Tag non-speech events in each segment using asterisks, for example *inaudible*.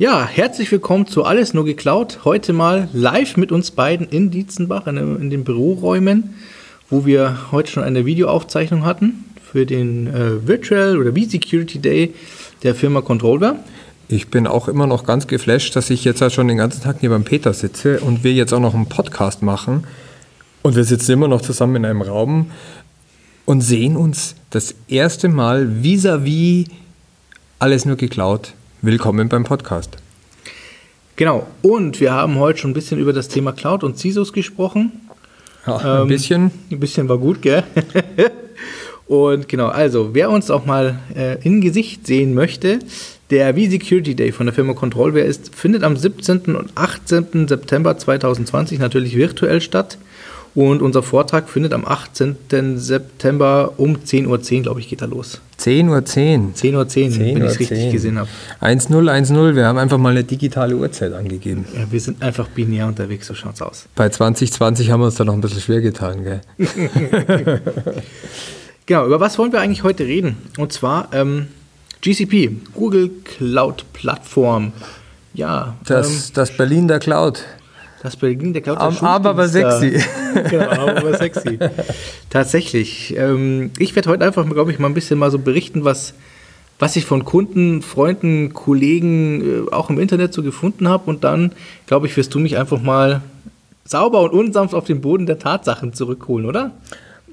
Ja, herzlich willkommen zu Alles nur geklaut. Heute mal live mit uns beiden in Dietzenbach, in, in den Büroräumen, wo wir heute schon eine Videoaufzeichnung hatten für den äh, Virtual oder V-Security Day der Firma Controlware. Ich bin auch immer noch ganz geflasht, dass ich jetzt halt schon den ganzen Tag hier beim Peter sitze und wir jetzt auch noch einen Podcast machen. Und wir sitzen immer noch zusammen in einem Raum und sehen uns das erste Mal vis-à-vis -vis alles nur geklaut Willkommen beim Podcast. Genau, und wir haben heute schon ein bisschen über das Thema Cloud und CISOs gesprochen. Ja, ein ähm, bisschen. Ein bisschen war gut, gell? *laughs* und genau, also wer uns auch mal äh, in Gesicht sehen möchte, der V-Security Day von der Firma Controlware ist, findet am 17. und 18. September 2020 natürlich virtuell statt. Und unser Vortrag findet am 18. September um 10.10 Uhr, 10, glaube ich, geht da los. 10.10 Uhr. 10.10 Uhr, 10, wenn ich es richtig gesehen habe. 1.0, 1.0, wir haben einfach mal eine digitale Uhrzeit angegeben. Ja, wir sind einfach binär unterwegs, so schaut's aus. Bei 2020 haben wir uns da noch ein bisschen schwer getan, gell? *laughs* genau, über was wollen wir eigentlich heute reden? Und zwar ähm, GCP, Google Cloud Plattform. Ja. Das, ähm, das Berlin der Cloud. Das Berlin der Cloud. Am, aber, aber sexy. *laughs* genau, aber sexy. Tatsächlich. Ähm, ich werde heute einfach, glaube ich, mal ein bisschen mal so berichten, was, was ich von Kunden, Freunden, Kollegen äh, auch im Internet so gefunden habe. Und dann, glaube ich, wirst du mich einfach mal sauber und unsanft auf den Boden der Tatsachen zurückholen, oder?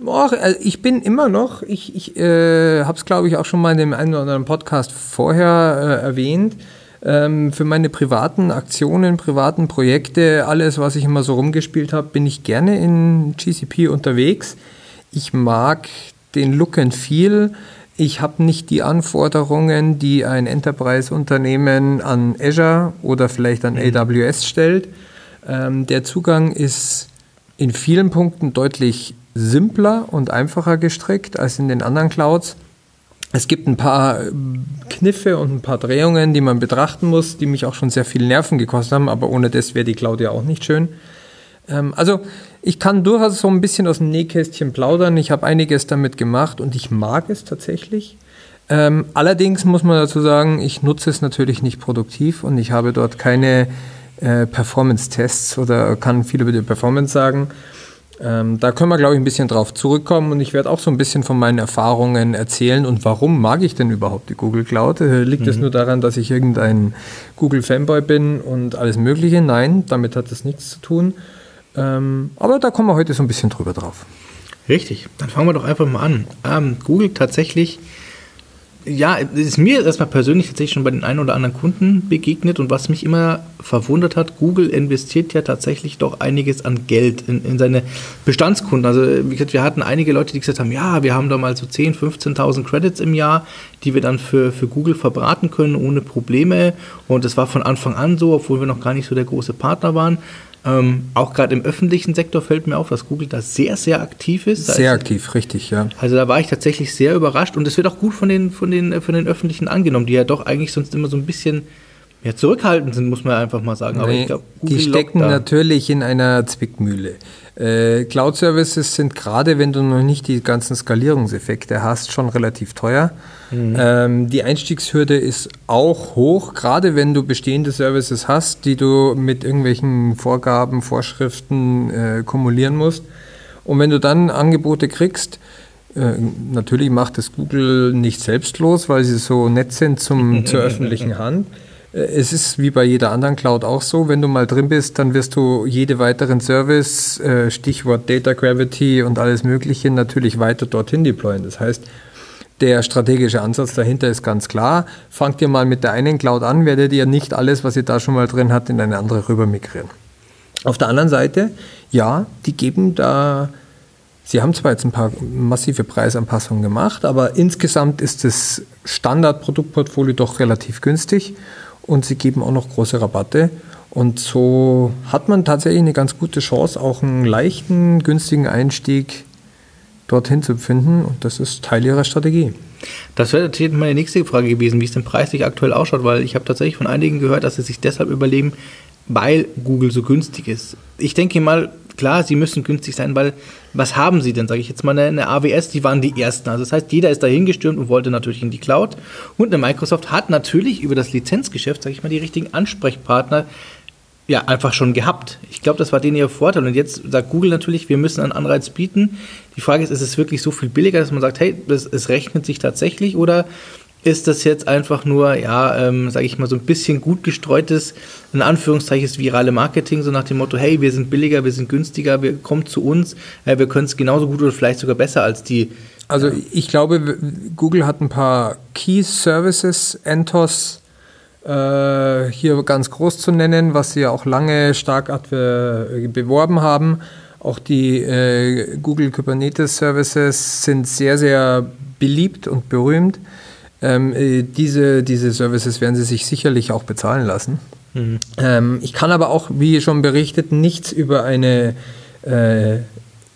Och, also ich bin immer noch, ich, ich äh, habe es, glaube ich, auch schon mal in dem einen oder anderen Podcast vorher äh, erwähnt ähm, für meine privaten Aktionen, privaten Projekte, alles, was ich immer so rumgespielt habe, bin ich gerne in GCP unterwegs. Ich mag den Look and Feel. Ich habe nicht die Anforderungen, die ein Enterprise-Unternehmen an Azure oder vielleicht an mhm. AWS stellt. Ähm, der Zugang ist in vielen Punkten deutlich simpler und einfacher gestrickt als in den anderen Clouds. Es gibt ein paar äh, Kniffe und ein paar Drehungen, die man betrachten muss, die mich auch schon sehr viel Nerven gekostet haben, aber ohne das wäre die Cloud ja auch nicht schön. Ähm, also ich kann durchaus so ein bisschen aus dem Nähkästchen plaudern. Ich habe einiges damit gemacht und ich mag es tatsächlich. Ähm, allerdings muss man dazu sagen, ich nutze es natürlich nicht produktiv und ich habe dort keine äh, Performance-Tests oder kann viel über die Performance sagen. Ähm, da können wir, glaube ich, ein bisschen drauf zurückkommen und ich werde auch so ein bisschen von meinen Erfahrungen erzählen und warum mag ich denn überhaupt die Google Cloud? Äh, liegt mhm. es nur daran, dass ich irgendein Google-Fanboy bin und alles Mögliche? Nein, damit hat das nichts zu tun. Ähm, aber da kommen wir heute so ein bisschen drüber drauf. Richtig, dann fangen wir doch einfach mal an. Ähm, Google tatsächlich ja, ist mir erstmal persönlich tatsächlich schon bei den einen oder anderen Kunden begegnet und was mich immer verwundert hat, Google investiert ja tatsächlich doch einiges an Geld in, in seine Bestandskunden. Also wie gesagt, wir hatten einige Leute, die gesagt haben, ja, wir haben da mal so 10.000, 15.000 Credits im Jahr, die wir dann für, für Google verbraten können ohne Probleme und das war von Anfang an so, obwohl wir noch gar nicht so der große Partner waren. Ähm, auch gerade im öffentlichen Sektor fällt mir auf, dass Google da sehr, sehr aktiv ist. sehr ist, aktiv, richtig, ja. Also da war ich tatsächlich sehr überrascht und es wird auch gut von den, von, den, von den Öffentlichen angenommen, die ja doch eigentlich sonst immer so ein bisschen ja, zurückhaltend sind, muss man einfach mal sagen. Nee, glaub, die stecken natürlich in einer Zwickmühle. Äh, Cloud-Services sind gerade, wenn du noch nicht die ganzen Skalierungseffekte hast, schon relativ teuer. Mhm. Ähm, die Einstiegshürde ist auch hoch, gerade wenn du bestehende Services hast, die du mit irgendwelchen Vorgaben, Vorschriften äh, kumulieren musst. Und wenn du dann Angebote kriegst, äh, natürlich macht es Google nicht selbstlos, weil sie so nett sind zum, zur *laughs* öffentlichen Hand. Äh, es ist wie bei jeder anderen Cloud auch so, wenn du mal drin bist, dann wirst du jede weiteren Service, äh, Stichwort Data Gravity und alles Mögliche, natürlich weiter dorthin deployen. Das heißt, der strategische Ansatz dahinter ist ganz klar. Fangt ihr mal mit der einen Cloud an, werdet ihr nicht alles, was ihr da schon mal drin habt, in eine andere rüber migrieren. Auf der anderen Seite, ja, die geben da, sie haben zwar jetzt ein paar massive Preisanpassungen gemacht, aber insgesamt ist das Standardproduktportfolio doch relativ günstig und sie geben auch noch große Rabatte. Und so hat man tatsächlich eine ganz gute Chance, auch einen leichten, günstigen Einstieg dorthin zu finden. Und das ist Teil ihrer Strategie. Das wäre natürlich meine nächste Frage gewesen, wie es denn preislich aktuell ausschaut, weil ich habe tatsächlich von einigen gehört, dass sie sich deshalb überlegen, weil Google so günstig ist. Ich denke mal, klar, sie müssen günstig sein, weil was haben sie denn, sage ich jetzt mal, eine, AWS, die waren die ersten. Also das heißt, jeder ist da hingestürmt und wollte natürlich in die Cloud. Und eine Microsoft hat natürlich über das Lizenzgeschäft, sage ich mal, die richtigen Ansprechpartner ja, einfach schon gehabt. Ich glaube, das war denen ihr Vorteil. Und jetzt sagt Google natürlich, wir müssen einen Anreiz bieten. Die Frage ist, ist es wirklich so viel billiger, dass man sagt, hey, es rechnet sich tatsächlich oder ist das jetzt einfach nur, ja, ähm, sage ich mal, so ein bisschen gut gestreutes, in Anführungszeichen, virale Marketing, so nach dem Motto, hey, wir sind billiger, wir sind günstiger, wir kommen zu uns, äh, wir können es genauso gut oder vielleicht sogar besser als die. Also ich glaube, Google hat ein paar Key Services, Entos, äh, hier ganz groß zu nennen, was sie ja auch lange stark äh, beworben haben. Auch die äh, Google Kubernetes Services sind sehr, sehr beliebt und berühmt. Ähm, äh, diese, diese Services werden sie sich sicherlich auch bezahlen lassen. Mhm. Ähm, ich kann aber auch, wie schon berichtet, nichts über eine äh,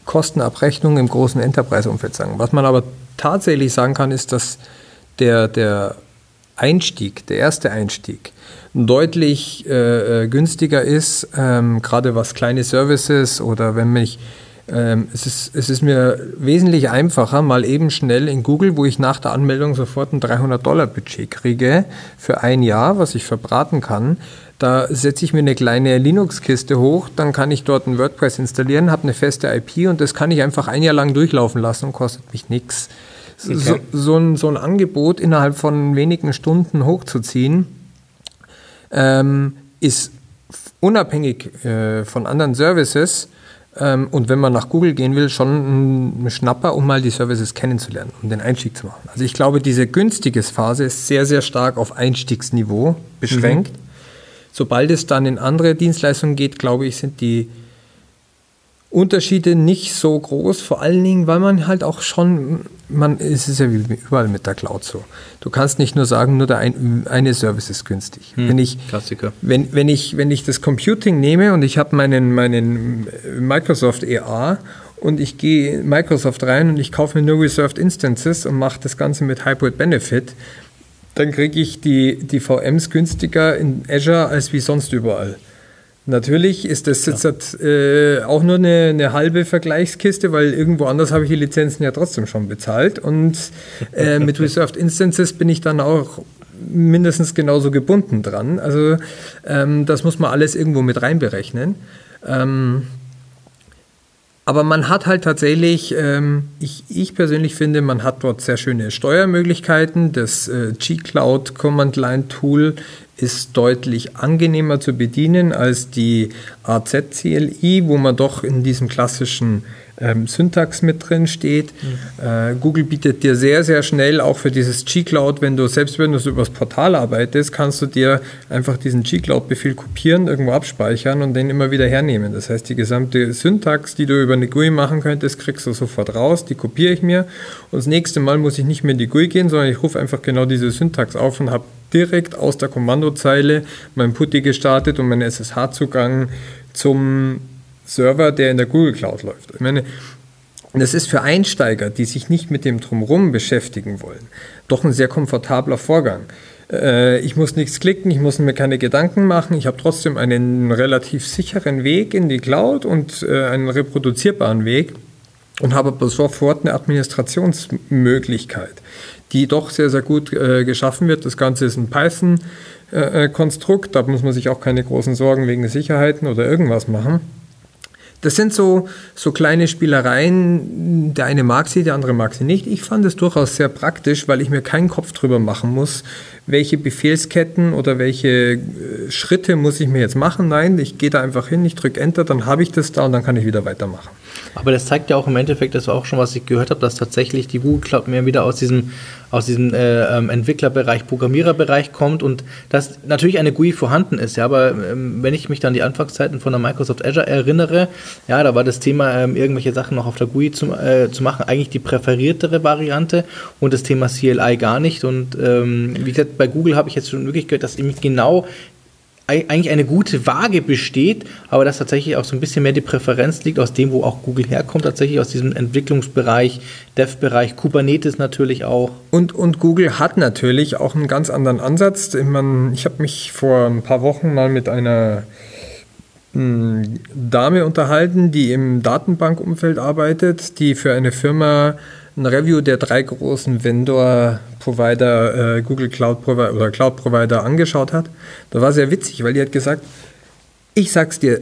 Kostenabrechnung im großen Enterprise-Umfeld sagen. Was man aber tatsächlich sagen kann, ist, dass der, der Einstieg, der erste Einstieg, deutlich äh, äh, günstiger ist, ähm, gerade was kleine Services oder wenn mich ähm, es, ist, es ist mir wesentlich einfacher, mal eben schnell in Google, wo ich nach der Anmeldung sofort ein 300-Dollar-Budget kriege für ein Jahr, was ich verbraten kann. Da setze ich mir eine kleine Linux-Kiste hoch, dann kann ich dort ein WordPress installieren, habe eine feste IP und das kann ich einfach ein Jahr lang durchlaufen lassen und kostet mich nichts. Okay. So, so, ein, so ein Angebot innerhalb von wenigen Stunden hochzuziehen, ähm, ist unabhängig äh, von anderen Services ähm, und wenn man nach Google gehen will, schon ein Schnapper, um mal die Services kennenzulernen, um den Einstieg zu machen. Also ich glaube, diese günstige Phase ist sehr, sehr stark auf Einstiegsniveau beschränkt. Mhm. Sobald es dann in andere Dienstleistungen geht, glaube ich, sind die Unterschiede nicht so groß, vor allen Dingen, weil man halt auch schon, man, es ist ja wie überall mit der Cloud so. Du kannst nicht nur sagen, nur der ein, eine Service ist günstig. Hm, wenn ich, Klassiker. Wenn, wenn, ich, wenn ich das Computing nehme und ich habe meinen, meinen Microsoft EA und ich gehe Microsoft rein und ich kaufe mir nur Reserved Instances und mache das Ganze mit Hybrid Benefit, dann kriege ich die, die VMs günstiger in Azure als wie sonst überall. Natürlich ist das jetzt ja. äh, auch nur eine, eine, halbe Vergleichskiste, weil irgendwo anders habe ich die Lizenzen ja trotzdem schon bezahlt. Und äh, *laughs* mit Reserved Instances bin ich dann auch mindestens genauso gebunden dran. Also ähm, das muss man alles irgendwo mit reinberechnen. Ähm, aber man hat halt tatsächlich, ähm, ich, ich, persönlich finde, man hat dort sehr schöne Steuermöglichkeiten. Das äh, G-Cloud Command Line Tool ist deutlich angenehmer zu bedienen als die AZ-CLI, wo man doch in diesem klassischen ähm, Syntax mit drin steht. Mhm. Äh, Google bietet dir sehr, sehr schnell auch für dieses G-Cloud, wenn du selbst wenn du so übers Portal arbeitest, kannst du dir einfach diesen G-Cloud-Befehl kopieren, irgendwo abspeichern und den immer wieder hernehmen. Das heißt, die gesamte Syntax, die du über eine GUI machen könntest, kriegst du sofort raus, die kopiere ich mir und das nächste Mal muss ich nicht mehr in die GUI gehen, sondern ich rufe einfach genau diese Syntax auf und habe direkt aus der Kommandozeile mein Putty gestartet und meinen SSH-Zugang zum Server, der in der Google Cloud läuft. Ich meine, das ist für Einsteiger, die sich nicht mit dem Drumherum beschäftigen wollen, doch ein sehr komfortabler Vorgang. Äh, ich muss nichts klicken, ich muss mir keine Gedanken machen, ich habe trotzdem einen relativ sicheren Weg in die Cloud und äh, einen reproduzierbaren Weg und habe aber sofort eine Administrationsmöglichkeit, die doch sehr, sehr gut äh, geschaffen wird. Das Ganze ist ein Python-Konstrukt, da muss man sich auch keine großen Sorgen wegen Sicherheiten oder irgendwas machen. Das sind so, so kleine Spielereien. Der eine mag sie, der andere mag sie nicht. Ich fand es durchaus sehr praktisch, weil ich mir keinen Kopf drüber machen muss, welche Befehlsketten oder welche äh, Schritte muss ich mir jetzt machen. Nein, ich gehe da einfach hin, ich drücke Enter, dann habe ich das da und dann kann ich wieder weitermachen. Aber das zeigt ja auch im Endeffekt, das war auch schon, was ich gehört habe, dass tatsächlich die Google Cloud mehr wieder aus diesem, aus diesem äh, ähm, Entwicklerbereich, Programmiererbereich kommt und dass natürlich eine GUI vorhanden ist. Ja, aber ähm, wenn ich mich dann die Anfangszeiten von der Microsoft Azure erinnere, ja, da war das Thema, ähm, irgendwelche Sachen noch auf der GUI zu, äh, zu machen, eigentlich die präferiertere Variante und das Thema CLI gar nicht. Und ähm, wie gesagt, bei Google habe ich jetzt schon wirklich gehört, dass nämlich genau eigentlich eine gute Waage besteht, aber dass tatsächlich auch so ein bisschen mehr die Präferenz liegt aus dem, wo auch Google herkommt, tatsächlich aus diesem Entwicklungsbereich, Dev-Bereich, Kubernetes natürlich auch. Und, und Google hat natürlich auch einen ganz anderen Ansatz. Ich, mein, ich habe mich vor ein paar Wochen mal mit einer Dame unterhalten, die im Datenbankumfeld arbeitet, die für eine Firma ein Review der drei großen Vendor-Provider, äh, Google Cloud Provider oder Cloud Provider angeschaut hat. Das war sehr witzig, weil die hat gesagt, ich sag's dir,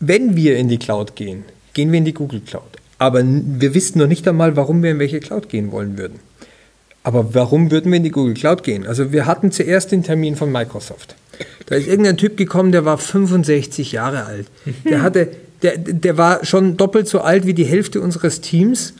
wenn wir in die Cloud gehen, gehen wir in die Google Cloud. Aber wir wissen noch nicht einmal, warum wir in welche Cloud gehen wollen würden. Aber warum würden wir in die Google Cloud gehen? Also wir hatten zuerst den Termin von Microsoft. Da ist irgendein Typ gekommen, der war 65 Jahre alt. Der *laughs* hatte, der, der war schon doppelt so alt wie die Hälfte unseres Teams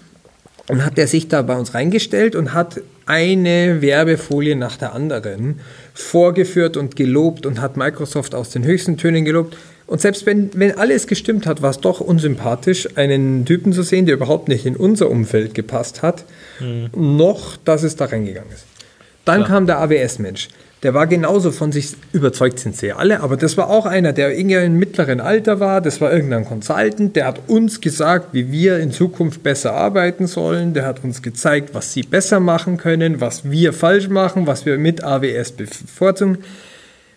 und hat er sich da bei uns reingestellt und hat eine Werbefolie nach der anderen vorgeführt und gelobt und hat Microsoft aus den höchsten Tönen gelobt. Und selbst wenn, wenn alles gestimmt hat, war es doch unsympathisch, einen Typen zu sehen, der überhaupt nicht in unser Umfeld gepasst hat, mhm. noch, dass es da reingegangen ist. Dann Klar. kam der AWS-Mensch der war genauso von sich überzeugt, sind sie alle, aber das war auch einer, der irgendwie im mittleren Alter war, das war irgendein Consultant, der hat uns gesagt, wie wir in Zukunft besser arbeiten sollen, der hat uns gezeigt, was sie besser machen können, was wir falsch machen, was wir mit AWS bevorzugen.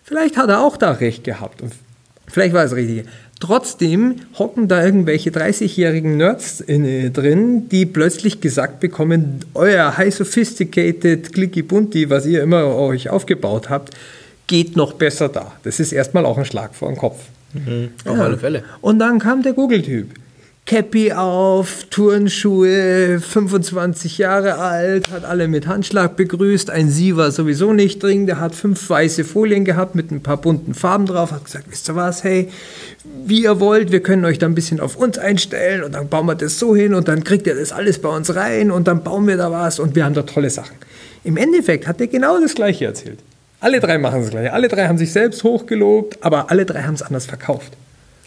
Vielleicht hat er auch da recht gehabt und vielleicht war es richtig. Trotzdem hocken da irgendwelche 30-jährigen Nerds in, äh, drin, die plötzlich gesagt bekommen, euer high sophisticated clicky bunty, was ihr immer euch aufgebaut habt, geht noch besser da. Das ist erstmal auch ein Schlag vor den Kopf. Mhm, auf ja. alle Fälle. Und dann kam der Google-Typ. Cappy auf, Turnschuhe, 25 Jahre alt, hat alle mit Handschlag begrüßt. Ein Sie war sowieso nicht drin, der hat fünf weiße Folien gehabt mit ein paar bunten Farben drauf, hat gesagt, wisst ihr was, hey, wie ihr wollt, wir können euch da ein bisschen auf uns einstellen und dann bauen wir das so hin und dann kriegt ihr das alles bei uns rein und dann bauen wir da was und wir haben da tolle Sachen. Im Endeffekt hat er genau das Gleiche erzählt. Alle drei machen das Gleiche. Alle drei haben sich selbst hochgelobt, aber alle drei haben es anders verkauft.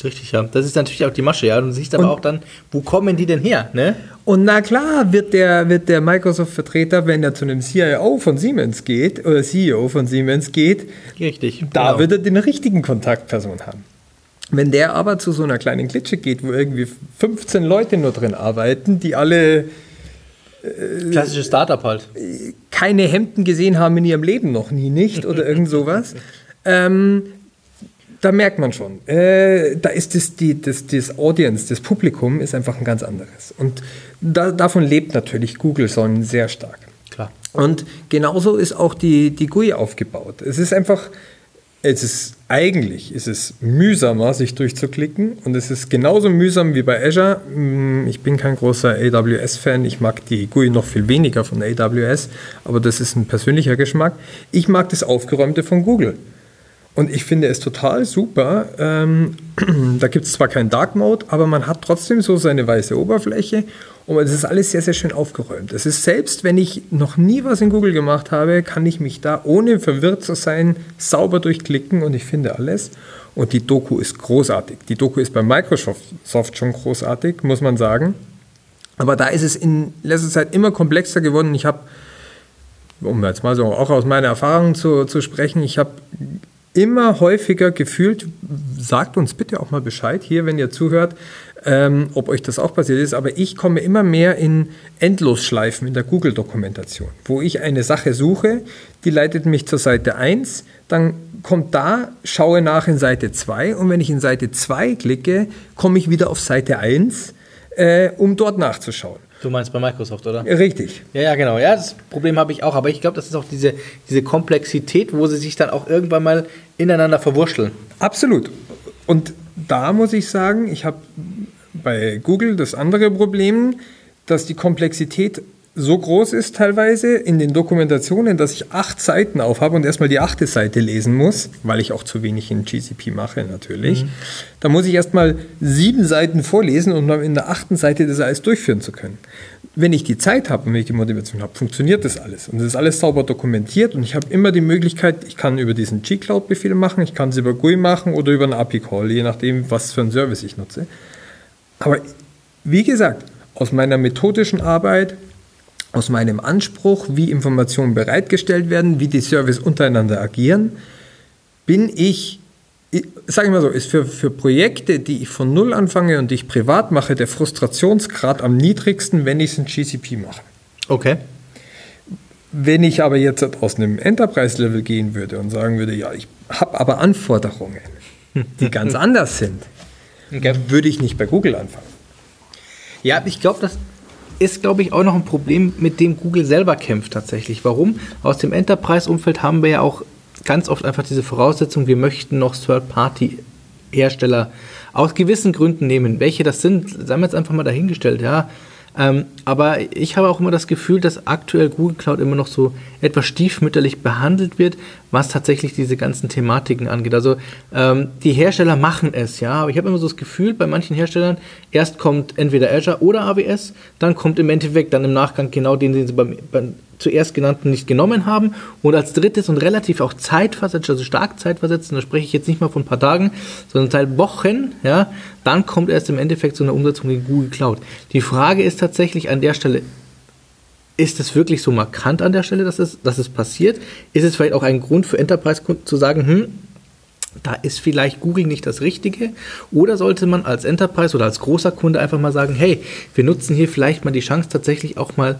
Richtig, ja. Das ist natürlich auch die Masche, ja. Du siehst aber und, auch dann, wo kommen die denn her, ne? Und na klar wird der, wird der Microsoft-Vertreter, wenn er zu einem CIO von Siemens geht oder CEO von Siemens geht, Richtig, da genau. wird er den richtigen Kontaktperson haben. Wenn der aber zu so einer kleinen Klitsche geht, wo irgendwie 15 Leute nur drin arbeiten, die alle äh, Klassisches Startup halt. Keine Hemden gesehen haben in ihrem Leben noch nie, nicht? Oder irgend sowas. *laughs* ähm, da merkt man schon, äh, da ist das, die, das, das Audience, das Publikum ist einfach ein ganz anderes. Und da, davon lebt natürlich Google Sonnen sehr stark. Klar. Und genauso ist auch die, die GUI aufgebaut. Es ist einfach, es ist eigentlich ist es mühsamer, sich durchzuklicken und es ist genauso mühsam wie bei Azure. Hm, ich bin kein großer AWS-Fan, ich mag die GUI noch viel weniger von AWS, aber das ist ein persönlicher Geschmack. Ich mag das Aufgeräumte von Google. Und ich finde es total super. Ähm, *clears throat* da gibt es zwar keinen Dark Mode, aber man hat trotzdem so seine weiße Oberfläche und es ist alles sehr, sehr schön aufgeräumt. Es ist selbst, wenn ich noch nie was in Google gemacht habe, kann ich mich da, ohne verwirrt zu sein, sauber durchklicken und ich finde alles. Und die Doku ist großartig. Die Doku ist bei Microsoft schon großartig, muss man sagen. Aber da ist es in letzter Zeit immer komplexer geworden. Ich habe, um jetzt mal so auch aus meiner Erfahrung zu, zu sprechen, ich habe immer häufiger gefühlt, sagt uns bitte auch mal Bescheid hier, wenn ihr zuhört, ähm, ob euch das auch passiert ist, aber ich komme immer mehr in Endlosschleifen in der Google-Dokumentation, wo ich eine Sache suche, die leitet mich zur Seite 1, dann kommt da, schaue nach in Seite 2 und wenn ich in Seite 2 klicke, komme ich wieder auf Seite 1, äh, um dort nachzuschauen. Du meinst bei Microsoft, oder? Richtig. Ja, ja, genau. Ja, das Problem habe ich auch. Aber ich glaube, das ist auch diese, diese Komplexität, wo sie sich dann auch irgendwann mal ineinander verwurschteln. Absolut. Und da muss ich sagen, ich habe bei Google das andere Problem, dass die Komplexität so groß ist teilweise in den Dokumentationen, dass ich acht Seiten aufhabe und erstmal die achte Seite lesen muss, weil ich auch zu wenig in GCP mache natürlich. Mhm. Da muss ich erstmal sieben Seiten vorlesen, um dann in der achten Seite das alles durchführen zu können. Wenn ich die Zeit habe und wenn ich die Motivation habe, funktioniert das alles. Und das ist alles sauber dokumentiert und ich habe immer die Möglichkeit, ich kann über diesen G-Cloud-Befehl machen, ich kann es über GUI machen oder über einen API-Call, je nachdem, was für einen Service ich nutze. Aber wie gesagt, aus meiner methodischen Arbeit aus meinem Anspruch, wie Informationen bereitgestellt werden, wie die Services untereinander agieren, bin ich, sage ich mal so, ist für, für Projekte, die ich von Null anfange und die ich privat mache, der Frustrationsgrad am niedrigsten, wenn ich es in GCP mache. Okay. Wenn ich aber jetzt aus einem Enterprise-Level gehen würde und sagen würde, ja, ich habe aber Anforderungen, *laughs* die ganz anders sind, Okay. würde ich nicht bei Google anfangen. Ja, ich glaube, das ist, glaube ich, auch noch ein Problem, mit dem Google selber kämpft tatsächlich. Warum? Aus dem Enterprise-Umfeld haben wir ja auch ganz oft einfach diese Voraussetzung, wir möchten noch Third-Party-Hersteller aus gewissen Gründen nehmen. Welche das sind, sagen wir jetzt einfach mal dahingestellt, ja. Ähm, aber ich habe auch immer das Gefühl, dass aktuell Google Cloud immer noch so etwas stiefmütterlich behandelt wird, was tatsächlich diese ganzen Thematiken angeht. Also ähm, die Hersteller machen es, ja, aber ich habe immer so das Gefühl, bei manchen Herstellern, erst kommt entweder Azure oder AWS, dann kommt im Endeffekt dann im Nachgang genau den, den sie beim, beim zuerst genannten nicht genommen haben und als drittes und relativ auch zeitversetzt, also stark zeitversetzt, und da spreche ich jetzt nicht mal von ein paar Tagen, sondern seit Wochen, ja, dann kommt erst im Endeffekt so eine Umsetzung in Google Cloud. Die Frage ist tatsächlich an der Stelle, ist es wirklich so markant an der Stelle, dass es, dass es passiert? Ist es vielleicht auch ein Grund für Enterprise-Kunden zu sagen, hm, da ist vielleicht Google nicht das Richtige? Oder sollte man als Enterprise oder als großer Kunde einfach mal sagen, hey, wir nutzen hier vielleicht mal die Chance, tatsächlich auch mal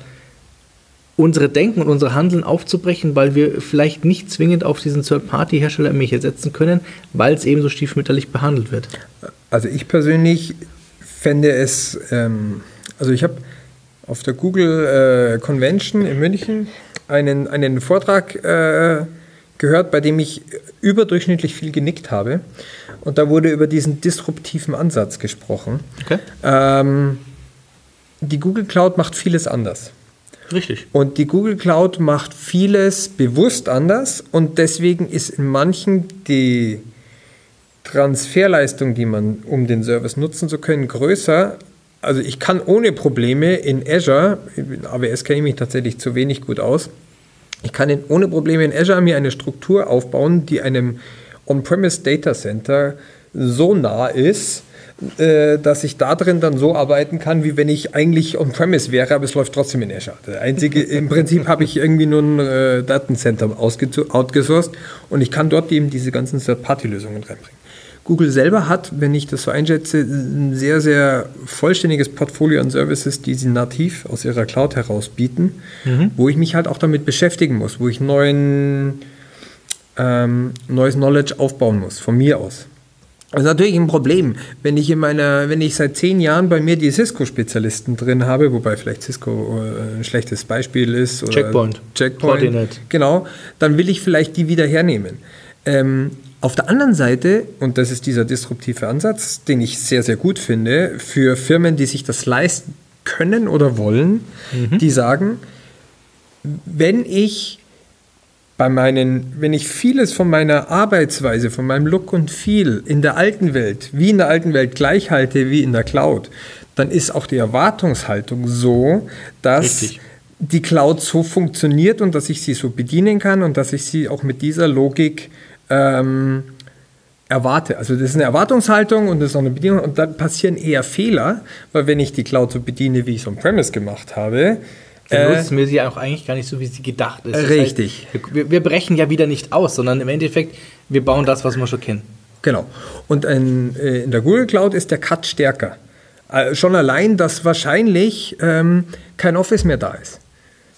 unsere Denken und unsere Handeln aufzubrechen, weil wir vielleicht nicht zwingend auf diesen Third-Party-Hersteller mich setzen können, weil es eben so stiefmütterlich behandelt wird. Also ich persönlich fände es, ähm, also ich habe auf der Google äh, Convention in München einen, einen Vortrag äh, gehört, bei dem ich überdurchschnittlich viel genickt habe. Und da wurde über diesen disruptiven Ansatz gesprochen. Okay. Ähm, die Google Cloud macht vieles anders. Richtig. Und die Google Cloud macht vieles bewusst anders und deswegen ist in manchen die Transferleistung, die man, um den Service nutzen zu können, größer. Also ich kann ohne Probleme in Azure, in AWS kenne ich mich tatsächlich zu wenig gut aus, ich kann in, ohne Probleme in Azure mir eine Struktur aufbauen, die einem On-Premise Data Center so nah ist, äh, dass ich da drin dann so arbeiten kann, wie wenn ich eigentlich on-premise wäre, aber es läuft trotzdem in Azure. Der einzige, *laughs* Im Prinzip habe ich irgendwie nur ein äh, Datencenter outgesourced und ich kann dort eben diese ganzen Third-Party-Lösungen reinbringen. Google selber hat, wenn ich das so einschätze, ein sehr, sehr vollständiges Portfolio an Services, die sie nativ aus ihrer Cloud heraus bieten, mhm. wo ich mich halt auch damit beschäftigen muss, wo ich neuen, ähm, neues Knowledge aufbauen muss, von mir aus. Das ist natürlich ein Problem, wenn ich in meiner, wenn ich seit zehn Jahren bei mir die Cisco-Spezialisten drin habe, wobei vielleicht Cisco äh, ein schlechtes Beispiel ist. Oder Checkpoint. Checkpoint. Coordinate. Genau, dann will ich vielleicht die wieder hernehmen. Ähm, auf der anderen Seite, und das ist dieser disruptive Ansatz, den ich sehr, sehr gut finde, für Firmen, die sich das leisten können oder wollen, mhm. die sagen, wenn ich bei meinen, wenn ich vieles von meiner Arbeitsweise, von meinem Look und Feel in der alten Welt, wie in der alten Welt gleich halte wie in der Cloud, dann ist auch die Erwartungshaltung so, dass Richtig. die Cloud so funktioniert und dass ich sie so bedienen kann und dass ich sie auch mit dieser Logik ähm, erwarte. Also das ist eine Erwartungshaltung und das ist auch eine Bedienung und dann passieren eher Fehler, weil wenn ich die Cloud so bediene, wie ich es on-premise gemacht habe, dann nutzen wir sie auch eigentlich gar nicht so, wie sie gedacht ist. Das richtig. Heißt, wir, wir, brechen ja wieder nicht aus, sondern im Endeffekt, wir bauen das, was wir schon kennen. Genau. Und ein, äh, in der Google Cloud ist der Cut stärker. Äh, schon allein, dass wahrscheinlich ähm, kein Office mehr da ist.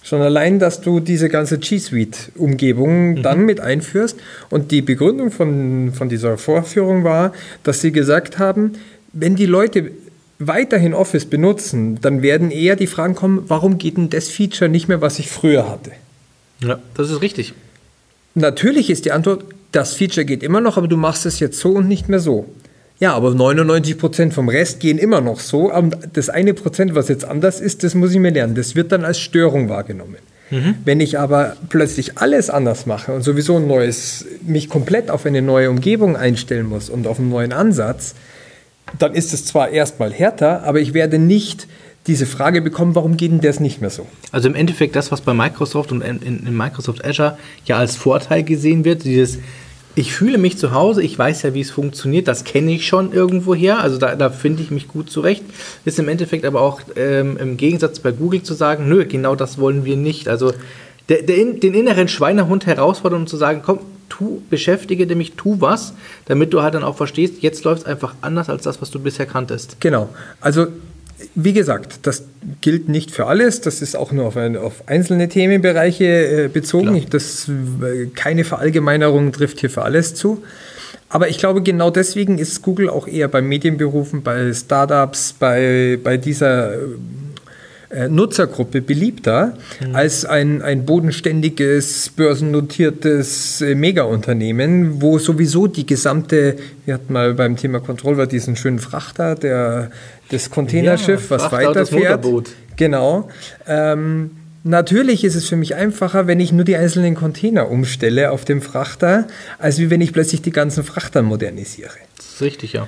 Schon allein, dass du diese ganze G Suite-Umgebung mhm. dann mit einführst. Und die Begründung von, von dieser Vorführung war, dass sie gesagt haben, wenn die Leute weiterhin Office benutzen, dann werden eher die Fragen kommen, warum geht denn das Feature nicht mehr, was ich früher hatte? Ja, das ist richtig. Natürlich ist die Antwort, das Feature geht immer noch, aber du machst es jetzt so und nicht mehr so. Ja, aber 99% vom Rest gehen immer noch so. Aber das eine Prozent, was jetzt anders ist, das muss ich mir lernen. Das wird dann als Störung wahrgenommen. Mhm. Wenn ich aber plötzlich alles anders mache und sowieso ein neues, mich komplett auf eine neue Umgebung einstellen muss und auf einen neuen Ansatz, dann ist es zwar erstmal härter, aber ich werde nicht diese Frage bekommen, warum geht denn das nicht mehr so? Also im Endeffekt das, was bei Microsoft und in, in Microsoft Azure ja als Vorteil gesehen wird, dieses ich fühle mich zu Hause, ich weiß ja, wie es funktioniert, das kenne ich schon irgendwoher, also da, da finde ich mich gut zurecht. Ist im Endeffekt aber auch ähm, im Gegensatz bei Google zu sagen, nö, genau das wollen wir nicht. Also der, der, den inneren Schweinehund herausfordern und zu sagen, komm, tu, beschäftige dich, tu was, damit du halt dann auch verstehst, jetzt läuft es einfach anders als das, was du bisher kanntest. Genau. Also wie gesagt, das gilt nicht für alles. Das ist auch nur auf, eine, auf einzelne Themenbereiche äh, bezogen. Das, äh, keine Verallgemeinerung trifft hier für alles zu. aber ich glaube, genau deswegen ist Google auch eher bei Medienberufen, bei Startups, bei, bei dieser äh, Nutzergruppe beliebter mhm. als ein, ein bodenständiges, börsennotiertes äh, Mega-Unternehmen, wo sowieso die gesamte, wir hatten mal beim Thema Controller diesen schönen Frachter, der, das Containerschiff, ja, was weiterfährt. Genau. Ähm, Natürlich ist es für mich einfacher, wenn ich nur die einzelnen Container umstelle auf dem Frachter, als wie wenn ich plötzlich die ganzen Frachter modernisiere. Das ist richtig, ja.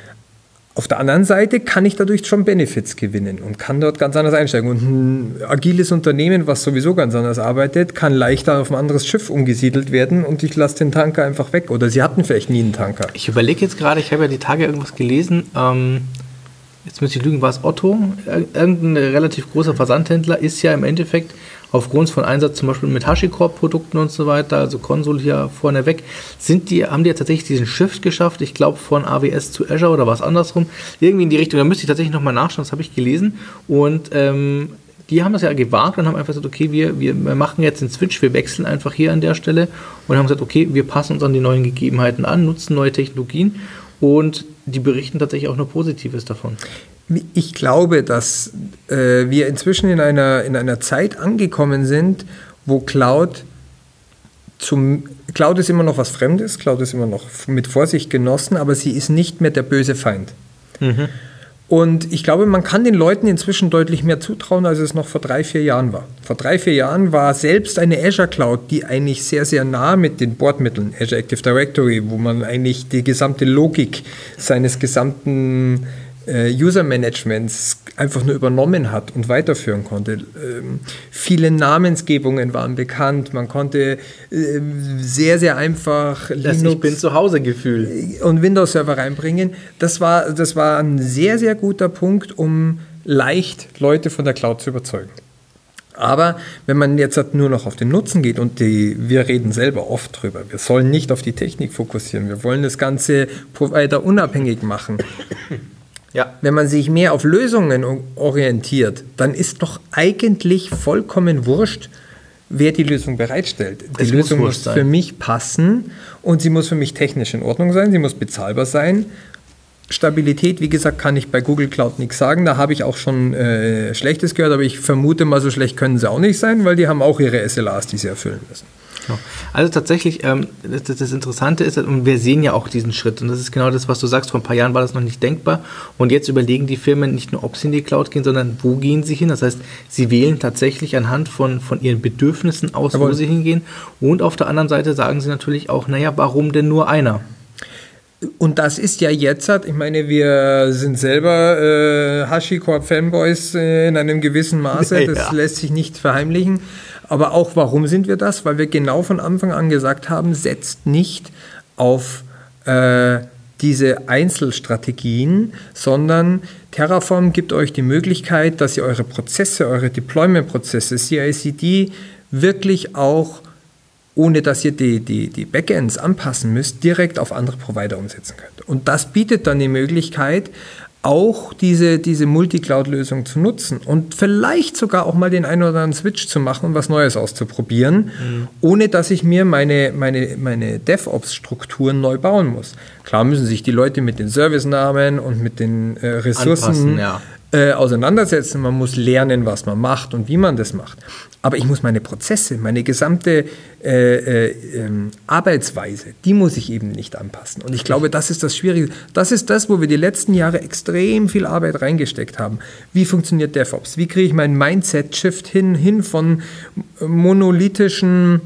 Auf der anderen Seite kann ich dadurch schon Benefits gewinnen und kann dort ganz anders einsteigen. Und ein agiles Unternehmen, was sowieso ganz anders arbeitet, kann leichter auf ein anderes Schiff umgesiedelt werden und ich lasse den Tanker einfach weg. Oder sie hatten vielleicht nie einen Tanker. Ich überlege jetzt gerade, ich habe ja die Tage irgendwas gelesen. Ähm, jetzt müsste ich lügen, war es Otto? Irgendein relativ großer Versandhändler ist ja im Endeffekt aufgrund von Einsatz zum Beispiel mit HashiCorp-Produkten und so weiter, also Konsul hier vorneweg, sind die, haben die ja tatsächlich diesen Shift geschafft, ich glaube von AWS zu Azure oder was andersrum, irgendwie in die Richtung, da müsste ich tatsächlich nochmal nachschauen, das habe ich gelesen. Und ähm, die haben das ja gewagt und haben einfach gesagt, okay, wir, wir machen jetzt den Switch, wir wechseln einfach hier an der Stelle und haben gesagt, okay, wir passen uns an die neuen Gegebenheiten an, nutzen neue Technologien und die berichten tatsächlich auch nur Positives davon. Ich glaube, dass äh, wir inzwischen in einer, in einer Zeit angekommen sind, wo Cloud zum Cloud ist immer noch was Fremdes, Cloud ist immer noch mit Vorsicht genossen, aber sie ist nicht mehr der böse Feind. Mhm. Und ich glaube, man kann den Leuten inzwischen deutlich mehr zutrauen, als es noch vor drei, vier Jahren war. Vor drei, vier Jahren war selbst eine Azure Cloud, die eigentlich sehr, sehr nah mit den Bordmitteln, Azure Active Directory, wo man eigentlich die gesamte Logik seines gesamten User-Managements einfach nur übernommen hat und weiterführen konnte. Ähm, viele Namensgebungen waren bekannt, man konnte äh, sehr, sehr einfach das Linux Ich bin zu Hause Gefühl und Windows-Server reinbringen. Das war, das war ein sehr, sehr guter Punkt, um leicht Leute von der Cloud zu überzeugen. Aber wenn man jetzt halt nur noch auf den Nutzen geht und die, wir reden selber oft drüber, wir sollen nicht auf die Technik fokussieren, wir wollen das Ganze Provider unabhängig machen. Ja. Wenn man sich mehr auf Lösungen orientiert, dann ist doch eigentlich vollkommen wurscht, wer die Lösung bereitstellt. Die es Lösung muss, muss für mich passen und sie muss für mich technisch in Ordnung sein, sie muss bezahlbar sein. Stabilität, wie gesagt, kann ich bei Google Cloud nichts sagen. Da habe ich auch schon äh, Schlechtes gehört, aber ich vermute mal, so schlecht können sie auch nicht sein, weil die haben auch ihre SLAs, die sie erfüllen müssen. Genau. Also tatsächlich, ähm, das, das, Interessante ist, und wir sehen ja auch diesen Schritt, und das ist genau das, was du sagst, vor ein paar Jahren war das noch nicht denkbar, und jetzt überlegen die Firmen nicht nur, ob sie in die Cloud gehen, sondern wo gehen sie hin. Das heißt, sie wählen tatsächlich anhand von, von ihren Bedürfnissen aus, Aber wo sie hingehen, und auf der anderen Seite sagen sie natürlich auch, naja, warum denn nur einer? Und das ist ja jetzt, ich meine, wir sind selber äh, HashiCorp-Fanboys äh, in einem gewissen Maße, *laughs* das ja. lässt sich nicht verheimlichen. Aber auch warum sind wir das? Weil wir genau von Anfang an gesagt haben, setzt nicht auf äh, diese Einzelstrategien, sondern Terraform gibt euch die Möglichkeit, dass ihr eure Prozesse, eure Deployment-Prozesse, CI/CD wirklich auch ohne dass ihr die, die, die Backends anpassen müsst, direkt auf andere Provider umsetzen könnt. Und das bietet dann die Möglichkeit, auch diese, diese Multi-Cloud-Lösung zu nutzen und vielleicht sogar auch mal den einen oder anderen Switch zu machen und was Neues auszuprobieren, mhm. ohne dass ich mir meine, meine, meine DevOps-Strukturen neu bauen muss. Klar müssen sich die Leute mit den Servicenamen und mit den äh, Ressourcen ja äh, auseinandersetzen. Man muss lernen, was man macht und wie man das macht. Aber ich muss meine Prozesse, meine gesamte äh, äh, ähm, Arbeitsweise, die muss ich eben nicht anpassen. Und ich glaube, das ist das Schwierige. Das ist das, wo wir die letzten Jahre extrem viel Arbeit reingesteckt haben. Wie funktioniert DevOps? Wie kriege ich meinen Mindset-Shift hin, hin von monolithischen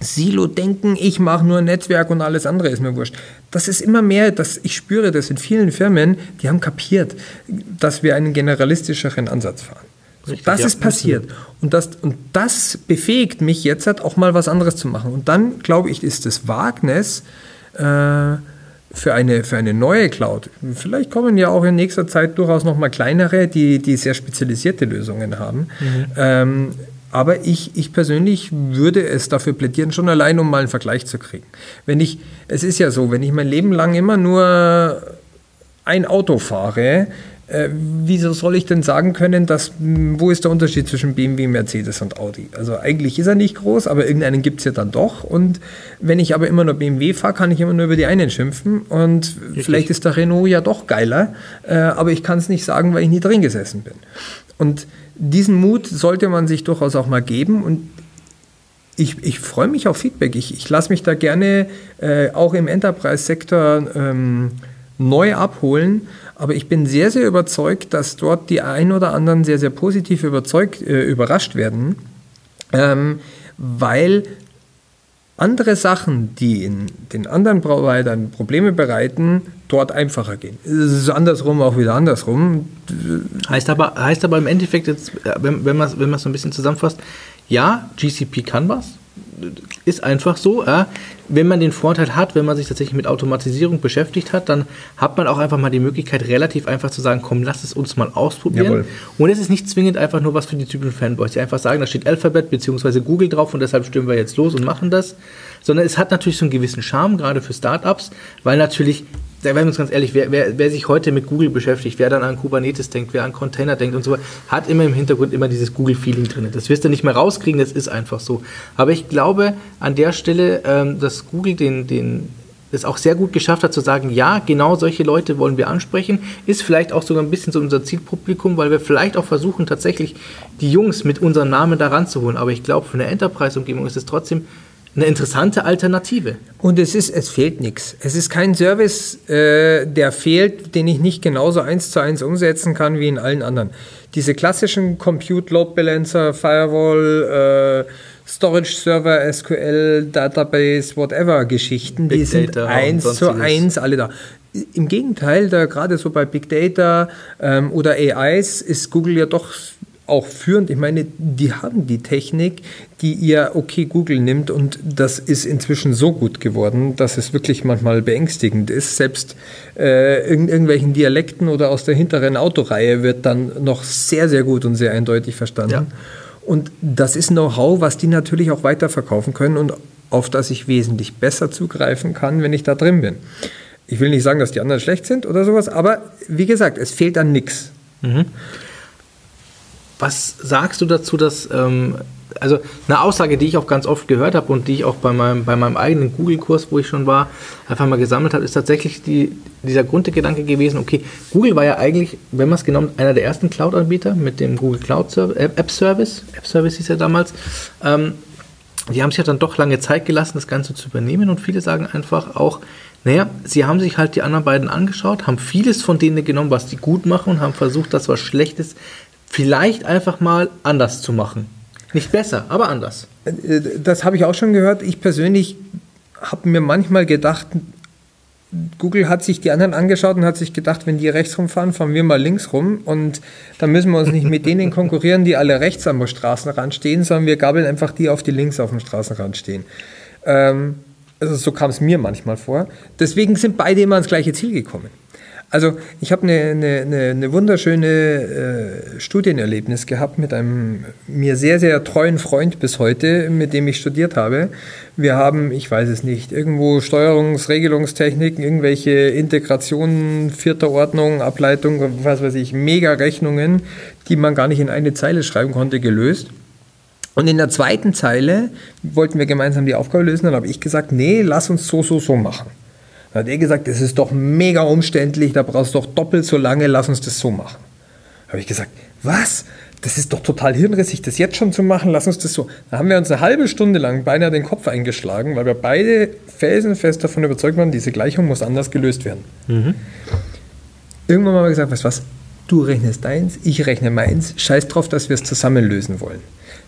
Silo-Denken, ich mache nur Netzwerk und alles andere ist mir wurscht. Das ist immer mehr, dass ich spüre das in vielen Firmen, die haben kapiert, dass wir einen generalistischeren Ansatz fahren. Richtig, das ja, ist passiert. Und das, und das befähigt mich jetzt halt auch mal was anderes zu machen. Und dann, glaube ich, ist das Wagnis äh, für, eine, für eine neue Cloud. Vielleicht kommen ja auch in nächster Zeit durchaus noch mal kleinere, die, die sehr spezialisierte Lösungen haben. Mhm. Ähm, aber ich, ich persönlich würde es dafür plädieren, schon allein, um mal einen Vergleich zu kriegen. Wenn ich, es ist ja so, wenn ich mein Leben lang immer nur ein Auto fahre, äh, wieso soll ich denn sagen können, dass, wo ist der Unterschied zwischen BMW, Mercedes und Audi? Also eigentlich ist er nicht groß, aber irgendeinen gibt es ja dann doch. Und wenn ich aber immer nur BMW fahre, kann ich immer nur über die einen schimpfen. Und Richtig. vielleicht ist der Renault ja doch geiler, äh, aber ich kann es nicht sagen, weil ich nie drin gesessen bin. Und diesen Mut sollte man sich durchaus auch mal geben. Und ich, ich freue mich auf Feedback. Ich, ich lasse mich da gerne äh, auch im Enterprise-Sektor ähm, neu abholen. Aber ich bin sehr, sehr überzeugt, dass dort die ein oder anderen sehr, sehr positiv überzeugt, äh, überrascht werden, ähm, weil andere Sachen, die in den anderen Providern Probleme bereiten, dort einfacher gehen. Es ist andersrum auch wieder andersrum. Heißt aber, heißt aber im Endeffekt, jetzt, äh, wenn, wenn man es wenn so ein bisschen zusammenfasst, ja, GCP kann was, ist einfach so. Ja. Wenn man den Vorteil hat, wenn man sich tatsächlich mit Automatisierung beschäftigt hat, dann hat man auch einfach mal die Möglichkeit, relativ einfach zu sagen, komm, lass es uns mal ausprobieren. Jawohl. Und es ist nicht zwingend einfach nur was für die typischen Fanboys, die einfach sagen, da steht Alphabet bzw. Google drauf und deshalb stimmen wir jetzt los und machen das. Sondern es hat natürlich so einen gewissen Charme, gerade für Startups, weil natürlich da werden wir uns ganz ehrlich, wer, wer, wer, sich heute mit Google beschäftigt, wer dann an Kubernetes denkt, wer an Container denkt und so hat immer im Hintergrund immer dieses Google-Feeling drin. Das wirst du nicht mehr rauskriegen, das ist einfach so. Aber ich glaube an der Stelle, ähm, dass Google den, den, es auch sehr gut geschafft hat zu sagen, ja, genau solche Leute wollen wir ansprechen, ist vielleicht auch sogar ein bisschen so unser Zielpublikum, weil wir vielleicht auch versuchen, tatsächlich die Jungs mit unserem Namen da ranzuholen. Aber ich glaube, für eine Enterprise-Umgebung ist es trotzdem eine interessante Alternative. Und es ist, es fehlt nichts. Es ist kein Service, äh, der fehlt, den ich nicht genauso eins zu eins umsetzen kann wie in allen anderen. Diese klassischen Compute Load Balancer, Firewall, äh, Storage Server, SQL, Database, whatever Geschichten, Big die sind eins zu eins alle da. Im Gegenteil, da gerade so bei Big Data ähm, oder AIs ist Google ja doch auch führend. Ich meine, die haben die Technik, die ihr okay Google nimmt und das ist inzwischen so gut geworden, dass es wirklich manchmal beängstigend ist. Selbst äh, in irgendwelchen Dialekten oder aus der hinteren Autoreihe wird dann noch sehr, sehr gut und sehr eindeutig verstanden. Ja. Und das ist Know-how, was die natürlich auch weiterverkaufen können und auf das ich wesentlich besser zugreifen kann, wenn ich da drin bin. Ich will nicht sagen, dass die anderen schlecht sind oder sowas, aber wie gesagt, es fehlt an nichts. Mhm. Was sagst du dazu, dass, ähm, also eine Aussage, die ich auch ganz oft gehört habe und die ich auch bei meinem, bei meinem eigenen Google-Kurs, wo ich schon war, einfach mal gesammelt habe, ist tatsächlich die, dieser Grundgedanke gewesen, okay, Google war ja eigentlich, wenn man es genommen, einer der ersten Cloud-Anbieter mit dem Google Cloud Service, App Service, App Service hieß ja damals, ähm, die haben sich ja dann doch lange Zeit gelassen, das Ganze zu übernehmen und viele sagen einfach auch, naja, sie haben sich halt die anderen beiden angeschaut, haben vieles von denen genommen, was die gut machen und haben versucht, das, was Schlechtes vielleicht einfach mal anders zu machen. Nicht besser, aber anders. Das habe ich auch schon gehört. Ich persönlich habe mir manchmal gedacht, Google hat sich die anderen angeschaut und hat sich gedacht, wenn die rechts rumfahren, fahren wir mal links rum. Und dann müssen wir uns nicht mit denen konkurrieren, die alle rechts am Straßenrand stehen, sondern wir gabeln einfach die auf, die links auf dem Straßenrand stehen. Ähm, also so kam es mir manchmal vor. Deswegen sind beide immer ans gleiche Ziel gekommen. Also ich habe eine, eine, eine, wunderschöne äh, Studienerlebnis gehabt mit einem mir sehr, sehr treuen Freund bis heute, mit dem ich studiert habe. Wir haben, ich weiß es nicht, irgendwo Steuerungs-, Regelungstechniken, irgendwelche Integrationen vierter Ordnung, Ableitung, was weiß ich, Mega-Rechnungen, die man gar nicht in eine Zeile schreiben konnte, gelöst. Und in der zweiten Zeile wollten wir gemeinsam die Aufgabe lösen, dann habe ich gesagt, nee, lass uns so, so, so machen. Da hat er gesagt, das ist doch mega umständlich, da brauchst du doch doppelt so lange, lass uns das so machen. Da habe ich gesagt, was? Das ist doch total hirnrissig, das jetzt schon zu machen, lass uns das so. Da haben wir uns eine halbe Stunde lang beinahe den Kopf eingeschlagen, weil wir beide felsenfest davon überzeugt waren, diese Gleichung muss anders gelöst werden. Mhm. Irgendwann haben wir gesagt, weißt du was, du rechnest deins, ich rechne meins, scheiß drauf, dass wir es zusammen lösen wollen.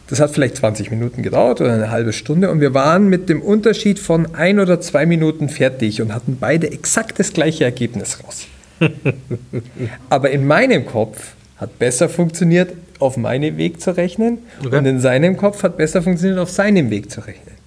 Das hat vielleicht 20 Minuten gedauert oder eine halbe Stunde und wir waren mit dem Unterschied von ein oder zwei Minuten fertig und hatten beide exakt das gleiche Ergebnis raus. *laughs* Aber in meinem Kopf hat besser funktioniert, auf meinem Weg zu rechnen okay. und in seinem Kopf hat besser funktioniert, auf seinem Weg zu rechnen.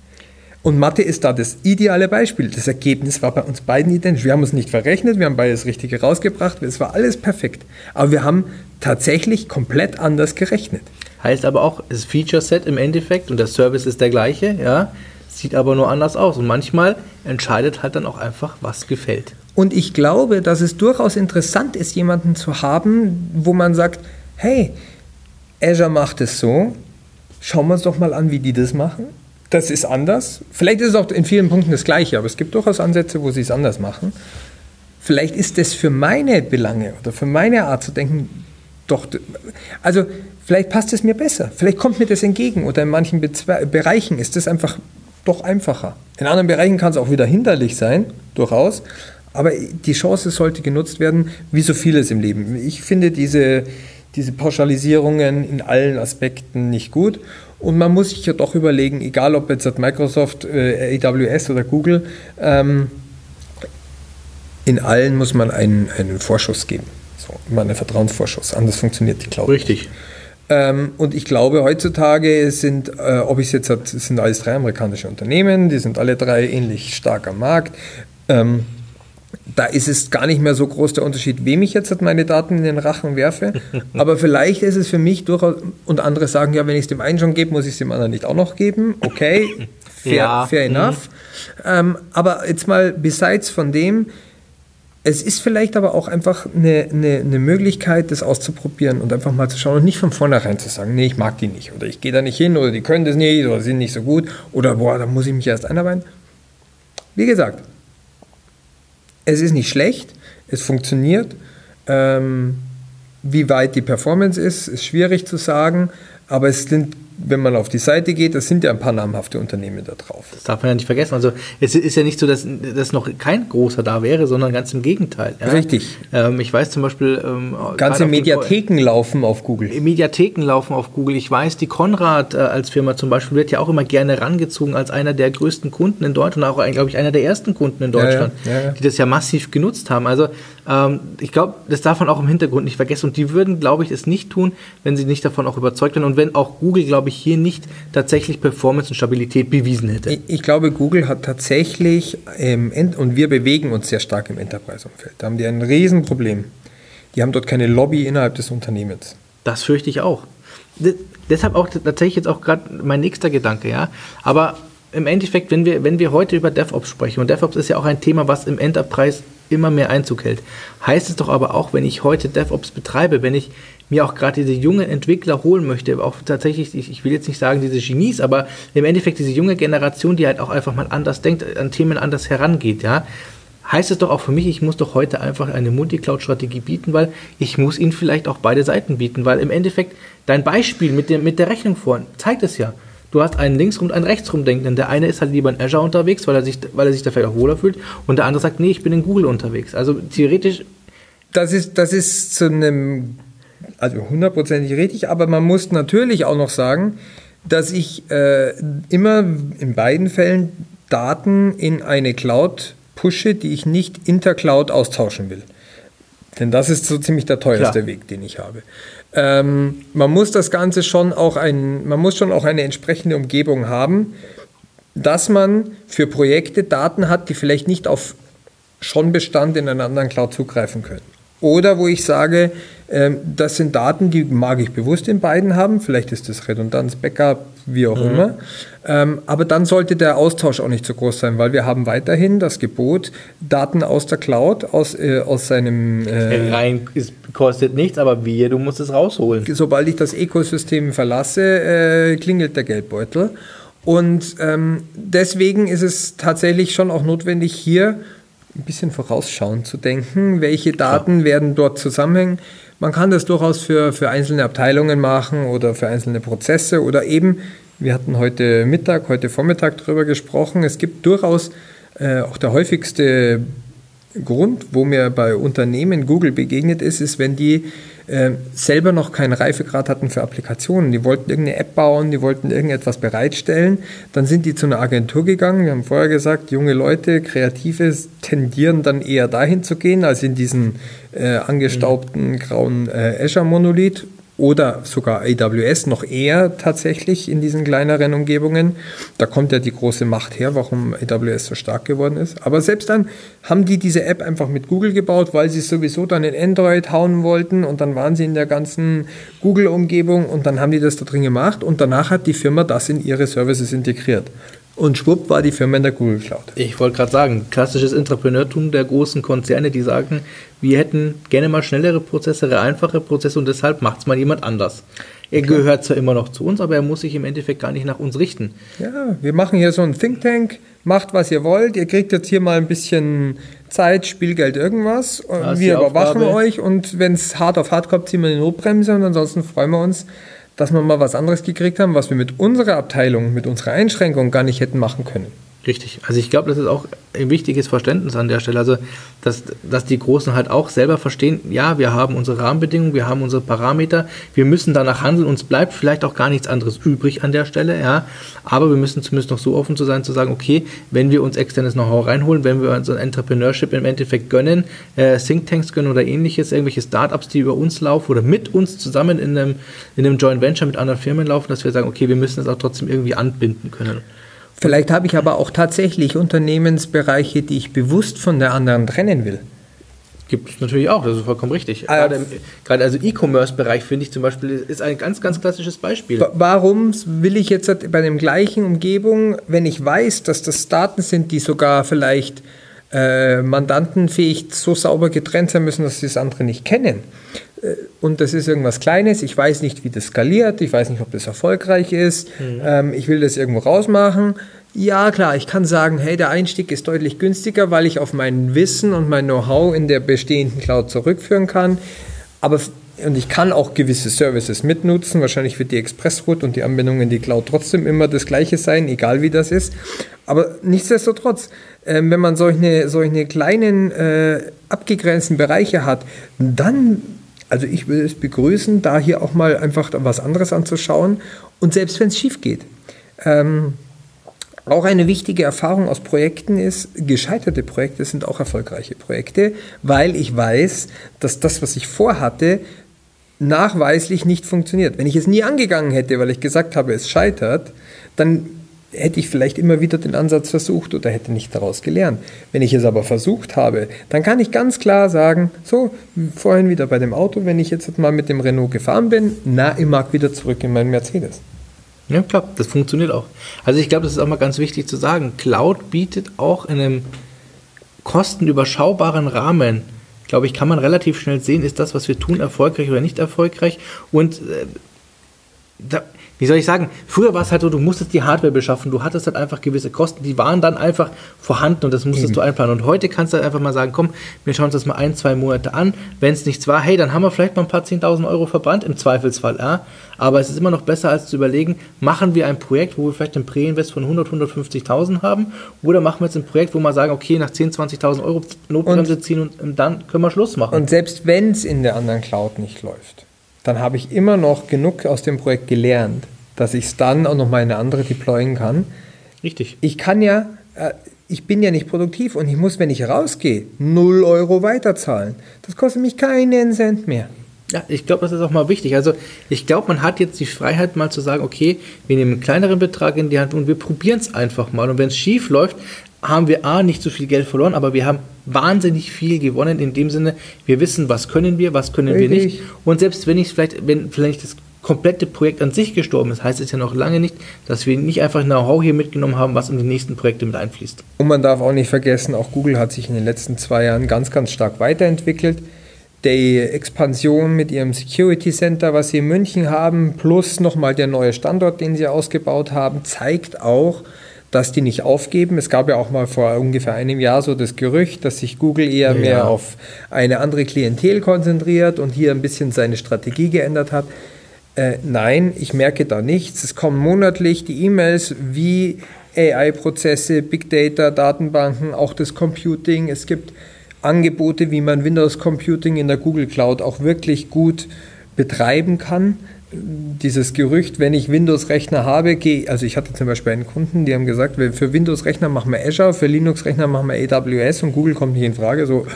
Und Mathe ist da das ideale Beispiel. Das Ergebnis war bei uns beiden identisch. Wir haben uns nicht verrechnet, wir haben beides Richtige rausgebracht, es war alles perfekt. Aber wir haben tatsächlich komplett anders gerechnet. Heißt aber auch, das Feature Set im Endeffekt und der Service ist der gleiche, ja, sieht aber nur anders aus. Und manchmal entscheidet halt dann auch einfach, was gefällt. Und ich glaube, dass es durchaus interessant ist, jemanden zu haben, wo man sagt, hey, Azure macht es so, schauen wir uns doch mal an, wie die das machen. Das ist anders. Vielleicht ist es auch in vielen Punkten das Gleiche, aber es gibt durchaus Ansätze, wo sie es anders machen. Vielleicht ist das für meine Belange oder für meine Art zu denken doch, also vielleicht passt es mir besser. Vielleicht kommt mir das entgegen oder in manchen Bezwe Bereichen ist das einfach doch einfacher. In anderen Bereichen kann es auch wieder hinderlich sein, durchaus. Aber die Chance sollte genutzt werden, wie so vieles im Leben. Ich finde diese, diese Pauschalisierungen in allen Aspekten nicht gut. Und man muss sich ja doch überlegen, egal ob jetzt Microsoft, äh, AWS oder Google, ähm, in allen muss man einen, einen Vorschuss geben. So, immer einen Vertrauensvorschuss. Anders funktioniert die Cloud. Richtig. Ähm, und ich glaube, heutzutage sind, äh, ob ich es jetzt hat, sind alles drei amerikanische Unternehmen, die sind alle drei ähnlich stark am Markt. Ähm, da ist es gar nicht mehr so groß der Unterschied, wem ich jetzt meine Daten in den Rachen werfe. *laughs* Aber vielleicht ist es für mich durchaus, und andere sagen, ja, wenn ich es dem einen schon gebe, muss ich es dem anderen nicht auch noch geben. Okay, *laughs* fair, ja. fair mhm. enough. Mhm. Ähm, aber jetzt mal, besides von dem, es ist vielleicht aber auch einfach eine, eine, eine, Möglichkeit, das auszuprobieren und einfach mal zu schauen und nicht von vornherein zu sagen, nee, ich mag die nicht oder ich gehe da nicht hin oder die können das nicht oder sind nicht so gut oder boah, da muss ich mich erst einarbeiten. Wie gesagt, es ist nicht schlecht, es funktioniert. Ähm, wie weit die Performance ist, ist schwierig zu sagen, aber es sind wenn man auf die Seite geht, das sind ja ein paar namhafte Unternehmen da drauf. Das darf man ja nicht vergessen. Also es ist ja nicht so, dass, dass noch kein großer da wäre, sondern ganz im Gegenteil. Ja? Richtig. Ähm, ich weiß zum Beispiel... Ähm, Ganze Mediatheken laufen auf Google. Mediatheken laufen auf Google. Ich weiß, die Konrad äh, als Firma zum Beispiel wird ja auch immer gerne rangezogen als einer der größten Kunden in Deutschland, auch, glaube ich, einer der ersten Kunden in Deutschland, ja, ja, die das ja massiv genutzt haben. Also ähm, ich glaube, das darf man auch im Hintergrund nicht vergessen. Und die würden, glaube ich, es nicht tun, wenn sie nicht davon auch überzeugt werden. Und wenn auch Google, glaube ich, hier nicht tatsächlich Performance und Stabilität bewiesen hätte. Ich, ich glaube, Google hat tatsächlich, ähm, und wir bewegen uns sehr stark im Enterprise-Umfeld. Da haben die ein Riesenproblem. Die haben dort keine Lobby innerhalb des Unternehmens. Das fürchte ich auch. D deshalb auch tatsächlich jetzt auch gerade mein nächster Gedanke, ja. Aber im Endeffekt, wenn wir, wenn wir heute über DevOps sprechen, und DevOps ist ja auch ein Thema, was im Enterprise immer mehr Einzug hält. Heißt es doch aber auch, wenn ich heute DevOps betreibe, wenn ich mir auch gerade diese jungen Entwickler holen möchte, auch tatsächlich, ich, ich, will jetzt nicht sagen diese Genies, aber im Endeffekt diese junge Generation, die halt auch einfach mal anders denkt, an Themen anders herangeht, ja, heißt es doch auch für mich, ich muss doch heute einfach eine Multicloud-Strategie bieten, weil ich muss ihnen vielleicht auch beide Seiten bieten, weil im Endeffekt dein Beispiel mit, dem, mit der Rechnung vorhin zeigt es ja. Du hast einen linksrum und einen rechtsrum Denkenden. Der eine ist halt lieber in Azure unterwegs, weil er sich, weil er sich da vielleicht auch wohler fühlt. Und der andere sagt, nee, ich bin in Google unterwegs. Also theoretisch. Das ist, das ist zu einem, also hundertprozentig richtig, aber man muss natürlich auch noch sagen, dass ich äh, immer in beiden Fällen Daten in eine Cloud pushe, die ich nicht intercloud austauschen will. Denn das ist so ziemlich der teuerste Klar. Weg, den ich habe. Ähm, man muss das Ganze schon auch ein, man muss schon auch eine entsprechende Umgebung haben, dass man für Projekte Daten hat, die vielleicht nicht auf schon Bestand in einer anderen Cloud zugreifen können. Oder wo ich sage, äh, das sind Daten, die mag ich bewusst in beiden haben. Vielleicht ist das Redundanz, Backup, wie auch mhm. immer. Ähm, aber dann sollte der Austausch auch nicht so groß sein, weil wir haben weiterhin das Gebot, Daten aus der Cloud, aus, äh, aus seinem... Äh, Rein ist, kostet nichts, aber wir, du musst es rausholen. Sobald ich das Ökosystem verlasse, äh, klingelt der Geldbeutel. Und ähm, deswegen ist es tatsächlich schon auch notwendig, hier ein bisschen vorausschauend zu denken, welche Daten Klar. werden dort zusammenhängen. Man kann das durchaus für, für einzelne Abteilungen machen oder für einzelne Prozesse oder eben, wir hatten heute Mittag, heute Vormittag darüber gesprochen, es gibt durchaus äh, auch der häufigste Grund, wo mir bei Unternehmen Google begegnet ist, ist, wenn die äh, selber noch keinen Reifegrad hatten für Applikationen. Die wollten irgendeine App bauen, die wollten irgendetwas bereitstellen. Dann sind die zu einer Agentur gegangen. Wir haben vorher gesagt, junge Leute, Kreative tendieren dann eher dahin zu gehen, als in diesen äh, angestaubten grauen äh, Azure-Monolith oder sogar AWS noch eher tatsächlich in diesen kleineren Umgebungen. Da kommt ja die große Macht her, warum AWS so stark geworden ist. Aber selbst dann haben die diese App einfach mit Google gebaut, weil sie sowieso dann in Android hauen wollten und dann waren sie in der ganzen Google-Umgebung und dann haben die das da drin gemacht und danach hat die Firma das in ihre Services integriert. Und schwupp war die Firma in der Google Cloud. Ich wollte gerade sagen, klassisches Entrepreneurtum der großen Konzerne, die sagen, wir hätten gerne mal schnellere Prozesse, einfache Prozesse und deshalb macht es mal jemand anders. Er Klar. gehört zwar immer noch zu uns, aber er muss sich im Endeffekt gar nicht nach uns richten. Ja, wir machen hier so ein Think Tank, macht was ihr wollt, ihr kriegt jetzt hier mal ein bisschen Zeit, Spielgeld, irgendwas. wir überwachen Aufgabe. euch und wenn es hart auf hart kommt, ziehen wir die Notbremse und ansonsten freuen wir uns, dass wir mal was anderes gekriegt haben, was wir mit unserer Abteilung, mit unserer Einschränkung gar nicht hätten machen können. Richtig. Also ich glaube, das ist auch ein wichtiges Verständnis an der Stelle. Also, dass, dass die Großen halt auch selber verstehen, ja, wir haben unsere Rahmenbedingungen, wir haben unsere Parameter, wir müssen danach handeln, uns bleibt vielleicht auch gar nichts anderes übrig an der Stelle, ja. Aber wir müssen zumindest noch so offen zu sein, zu sagen, okay, wenn wir uns externes Know-how reinholen, wenn wir uns ein Entrepreneurship im Endeffekt gönnen, äh, Thinktanks gönnen oder ähnliches, irgendwelche Startups, die über uns laufen oder mit uns zusammen in einem, in einem Joint Venture mit anderen Firmen laufen, dass wir sagen, okay, wir müssen es auch trotzdem irgendwie anbinden können. Vielleicht habe ich aber auch tatsächlich Unternehmensbereiche, die ich bewusst von der anderen trennen will. Gibt es natürlich auch, das ist vollkommen richtig. Äh, gerade, im, gerade also E-Commerce-Bereich finde ich zum Beispiel ist ein ganz, ganz klassisches Beispiel. Warum will ich jetzt bei dem gleichen Umgebung, wenn ich weiß, dass das Daten sind, die sogar vielleicht äh, mandantenfähig so sauber getrennt sein müssen, dass sie das andere nicht kennen, und das ist irgendwas Kleines, ich weiß nicht, wie das skaliert, ich weiß nicht, ob das erfolgreich ist, mhm. ähm, ich will das irgendwo rausmachen. Ja, klar, ich kann sagen, hey, der Einstieg ist deutlich günstiger, weil ich auf mein Wissen und mein Know-how in der bestehenden Cloud zurückführen kann. Aber und ich kann auch gewisse Services mitnutzen. Wahrscheinlich wird die Expressroute und die Anbindung in die Cloud trotzdem immer das gleiche sein, egal wie das ist. Aber nichtsdestotrotz, äh, wenn man solche, solche kleinen äh, abgegrenzten Bereiche hat, dann also ich würde es begrüßen, da hier auch mal einfach was anderes anzuschauen und selbst wenn es schief geht. Ähm, auch eine wichtige Erfahrung aus Projekten ist, gescheiterte Projekte sind auch erfolgreiche Projekte, weil ich weiß, dass das, was ich vorhatte, nachweislich nicht funktioniert. Wenn ich es nie angegangen hätte, weil ich gesagt habe, es scheitert, dann hätte ich vielleicht immer wieder den Ansatz versucht oder hätte nicht daraus gelernt. Wenn ich es aber versucht habe, dann kann ich ganz klar sagen, so, vorhin wieder bei dem Auto, wenn ich jetzt mal mit dem Renault gefahren bin, na, ich mag wieder zurück in meinen Mercedes. Ja, klar, das funktioniert auch. Also ich glaube, das ist auch mal ganz wichtig zu sagen. Cloud bietet auch in einem kostenüberschaubaren Rahmen, glaube ich, kann man relativ schnell sehen, ist das, was wir tun, erfolgreich oder nicht erfolgreich. Und äh, da, wie soll ich sagen, früher war es halt so, du musstest die Hardware beschaffen, du hattest halt einfach gewisse Kosten, die waren dann einfach vorhanden und das musstest Eben. du einplanen. Und heute kannst du halt einfach mal sagen, komm, wir schauen uns das mal ein, zwei Monate an. Wenn es nichts war, hey, dann haben wir vielleicht mal ein paar 10.000 Euro verbrannt im Zweifelsfall. Ja? Aber es ist immer noch besser, als zu überlegen, machen wir ein Projekt, wo wir vielleicht einen Präinvest von 100, 150.000 haben oder machen wir jetzt ein Projekt, wo wir sagen, okay, nach 10, 20.000 Euro Notbremse ziehen und dann können wir Schluss machen. Und selbst wenn es in der anderen Cloud nicht läuft, dann habe ich immer noch genug aus dem Projekt gelernt, dass ich es dann auch noch mal eine andere deployen kann. Richtig. Ich kann ja, äh, ich bin ja nicht produktiv und ich muss, wenn ich rausgehe, 0 Euro weiterzahlen. Das kostet mich keinen Cent mehr. Ja, ich glaube, das ist auch mal wichtig. Also ich glaube, man hat jetzt die Freiheit mal zu sagen, okay, wir nehmen einen kleineren Betrag in die Hand und wir probieren es einfach mal. Und wenn es schief läuft, haben wir A, nicht so viel Geld verloren, aber wir haben wahnsinnig viel gewonnen in dem Sinne, wir wissen, was können wir, was können Richtig. wir nicht. Und selbst wenn ich vielleicht, wenn vielleicht das komplette Projekt an sich gestorben ist, heißt es ja noch lange nicht, dass wir nicht einfach Know-how hier mitgenommen haben, was in die nächsten Projekte mit einfließt. Und man darf auch nicht vergessen, auch Google hat sich in den letzten zwei Jahren ganz, ganz stark weiterentwickelt. Die Expansion mit ihrem Security Center, was sie in München haben, plus nochmal der neue Standort, den sie ausgebaut haben, zeigt auch, dass die nicht aufgeben. Es gab ja auch mal vor ungefähr einem Jahr so das Gerücht, dass sich Google eher ja. mehr auf eine andere Klientel konzentriert und hier ein bisschen seine Strategie geändert hat. Äh, nein, ich merke da nichts. Es kommen monatlich die E-Mails wie AI-Prozesse, Big Data, Datenbanken, auch das Computing. Es gibt Angebote, wie man Windows Computing in der Google Cloud auch wirklich gut betreiben kann dieses Gerücht, wenn ich Windows-Rechner habe, gehe, also ich hatte zum Beispiel einen Kunden, die haben gesagt, für Windows-Rechner machen wir Azure, für Linux-Rechner machen wir AWS und Google kommt nicht in Frage. So,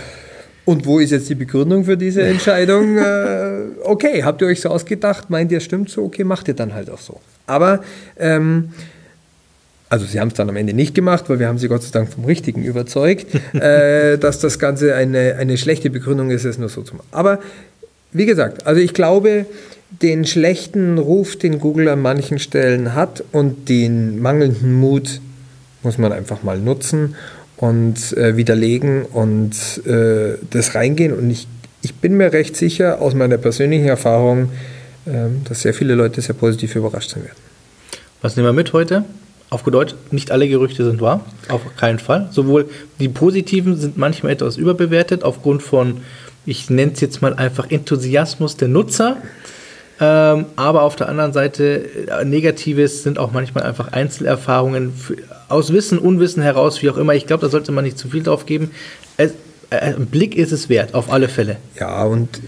und wo ist jetzt die Begründung für diese *laughs* Entscheidung? äh, okay, habt ihr euch so ausgedacht? Meint ihr, stimmt so? Okay, macht ihr dann halt auch so. Aber, ähm, also sie haben es dann am Ende nicht gemacht, weil wir haben sie Gott sei Dank vom Richtigen überzeugt, *laughs* äh, dass das Ganze eine, eine schlechte Begründung ist, es nur so zu machen. Aber wie gesagt, also ich glaube, den schlechten Ruf, den Google an manchen Stellen hat und den mangelnden Mut, muss man einfach mal nutzen und äh, widerlegen und äh, das reingehen. Und ich, ich bin mir recht sicher aus meiner persönlichen Erfahrung, äh, dass sehr viele Leute sehr positiv überrascht sein werden. Was nehmen wir mit heute? Auf Deutsch, nicht alle Gerüchte sind wahr, auf keinen Fall. Sowohl die positiven sind manchmal etwas überbewertet aufgrund von, ich nenne es jetzt mal einfach Enthusiasmus der Nutzer. Ähm, aber auf der anderen Seite, äh, Negatives sind auch manchmal einfach Einzelerfahrungen für, aus Wissen, Unwissen heraus, wie auch immer. Ich glaube, da sollte man nicht zu viel drauf geben. Es, äh, ein Blick ist es wert, auf alle Fälle. Ja, und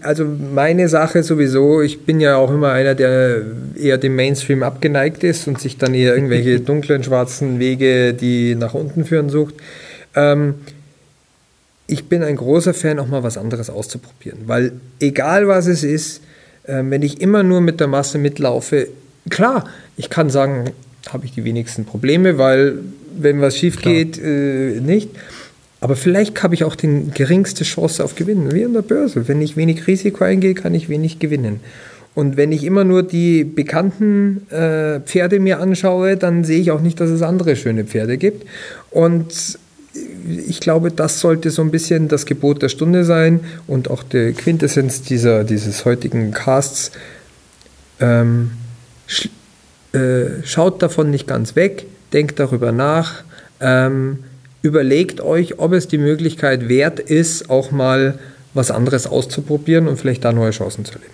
also meine Sache sowieso, ich bin ja auch immer einer, der eher dem Mainstream abgeneigt ist und sich dann eher irgendwelche *laughs* dunklen, schwarzen Wege, die nach unten führen, sucht. Ähm, ich bin ein großer Fan, auch mal was anderes auszuprobieren, weil egal was es ist, wenn ich immer nur mit der Masse mitlaufe, klar, ich kann sagen, habe ich die wenigsten Probleme, weil wenn was schief klar. geht, äh, nicht. Aber vielleicht habe ich auch die geringste Chance auf Gewinnen, wie in der Börse. Wenn ich wenig Risiko eingehe, kann ich wenig gewinnen. Und wenn ich immer nur die bekannten äh, Pferde mir anschaue, dann sehe ich auch nicht, dass es andere schöne Pferde gibt. Und ich glaube, das sollte so ein bisschen das Gebot der Stunde sein und auch der Quintessenz dieser, dieses heutigen Casts. Ähm, sch, äh, schaut davon nicht ganz weg, denkt darüber nach, ähm, überlegt euch, ob es die Möglichkeit wert ist, auch mal was anderes auszuprobieren und vielleicht da neue Chancen zu erleben.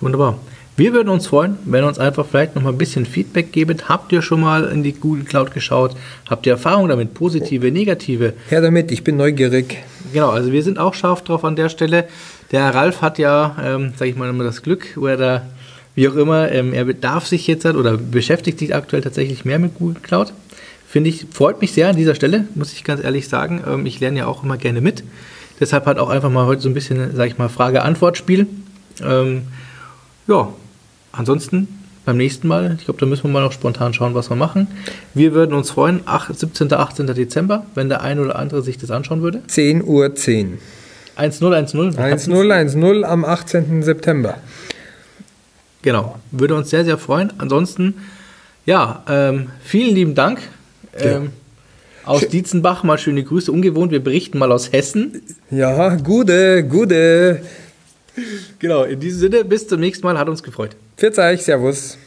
Wunderbar. Wir würden uns freuen, wenn ihr uns einfach vielleicht noch mal ein bisschen Feedback gebt. Habt ihr schon mal in die Google Cloud geschaut? Habt ihr Erfahrungen damit, positive, negative? Her damit, ich bin neugierig. Genau, also wir sind auch scharf drauf an der Stelle. Der Ralf hat ja, ähm, sage ich mal immer das Glück, oder wie auch immer, ähm, er darf sich jetzt halt oder beschäftigt sich aktuell tatsächlich mehr mit Google Cloud. Finde ich, freut mich sehr an dieser Stelle, muss ich ganz ehrlich sagen. Ähm, ich lerne ja auch immer gerne mit. Deshalb hat auch einfach mal heute so ein bisschen, sage ich mal, Frage-Antwort-Spiel. Ähm, ja, ansonsten beim nächsten Mal, ich glaube, da müssen wir mal noch spontan schauen, was wir machen. Wir würden uns freuen, 8, 17. 18. Dezember, wenn der ein oder andere sich das anschauen würde. 10 Uhr 10. 1-0, 1-0. 1-0, 1-0 am 18. September. Genau, würde uns sehr, sehr freuen. Ansonsten, ja, ähm, vielen lieben Dank. Ähm, aus Dietzenbach mal schöne Grüße. Ungewohnt, wir berichten mal aus Hessen. Ja, gute, gute. Genau, in diesem Sinne, bis zum nächsten Mal, hat uns gefreut. Pfiat euch, Servus.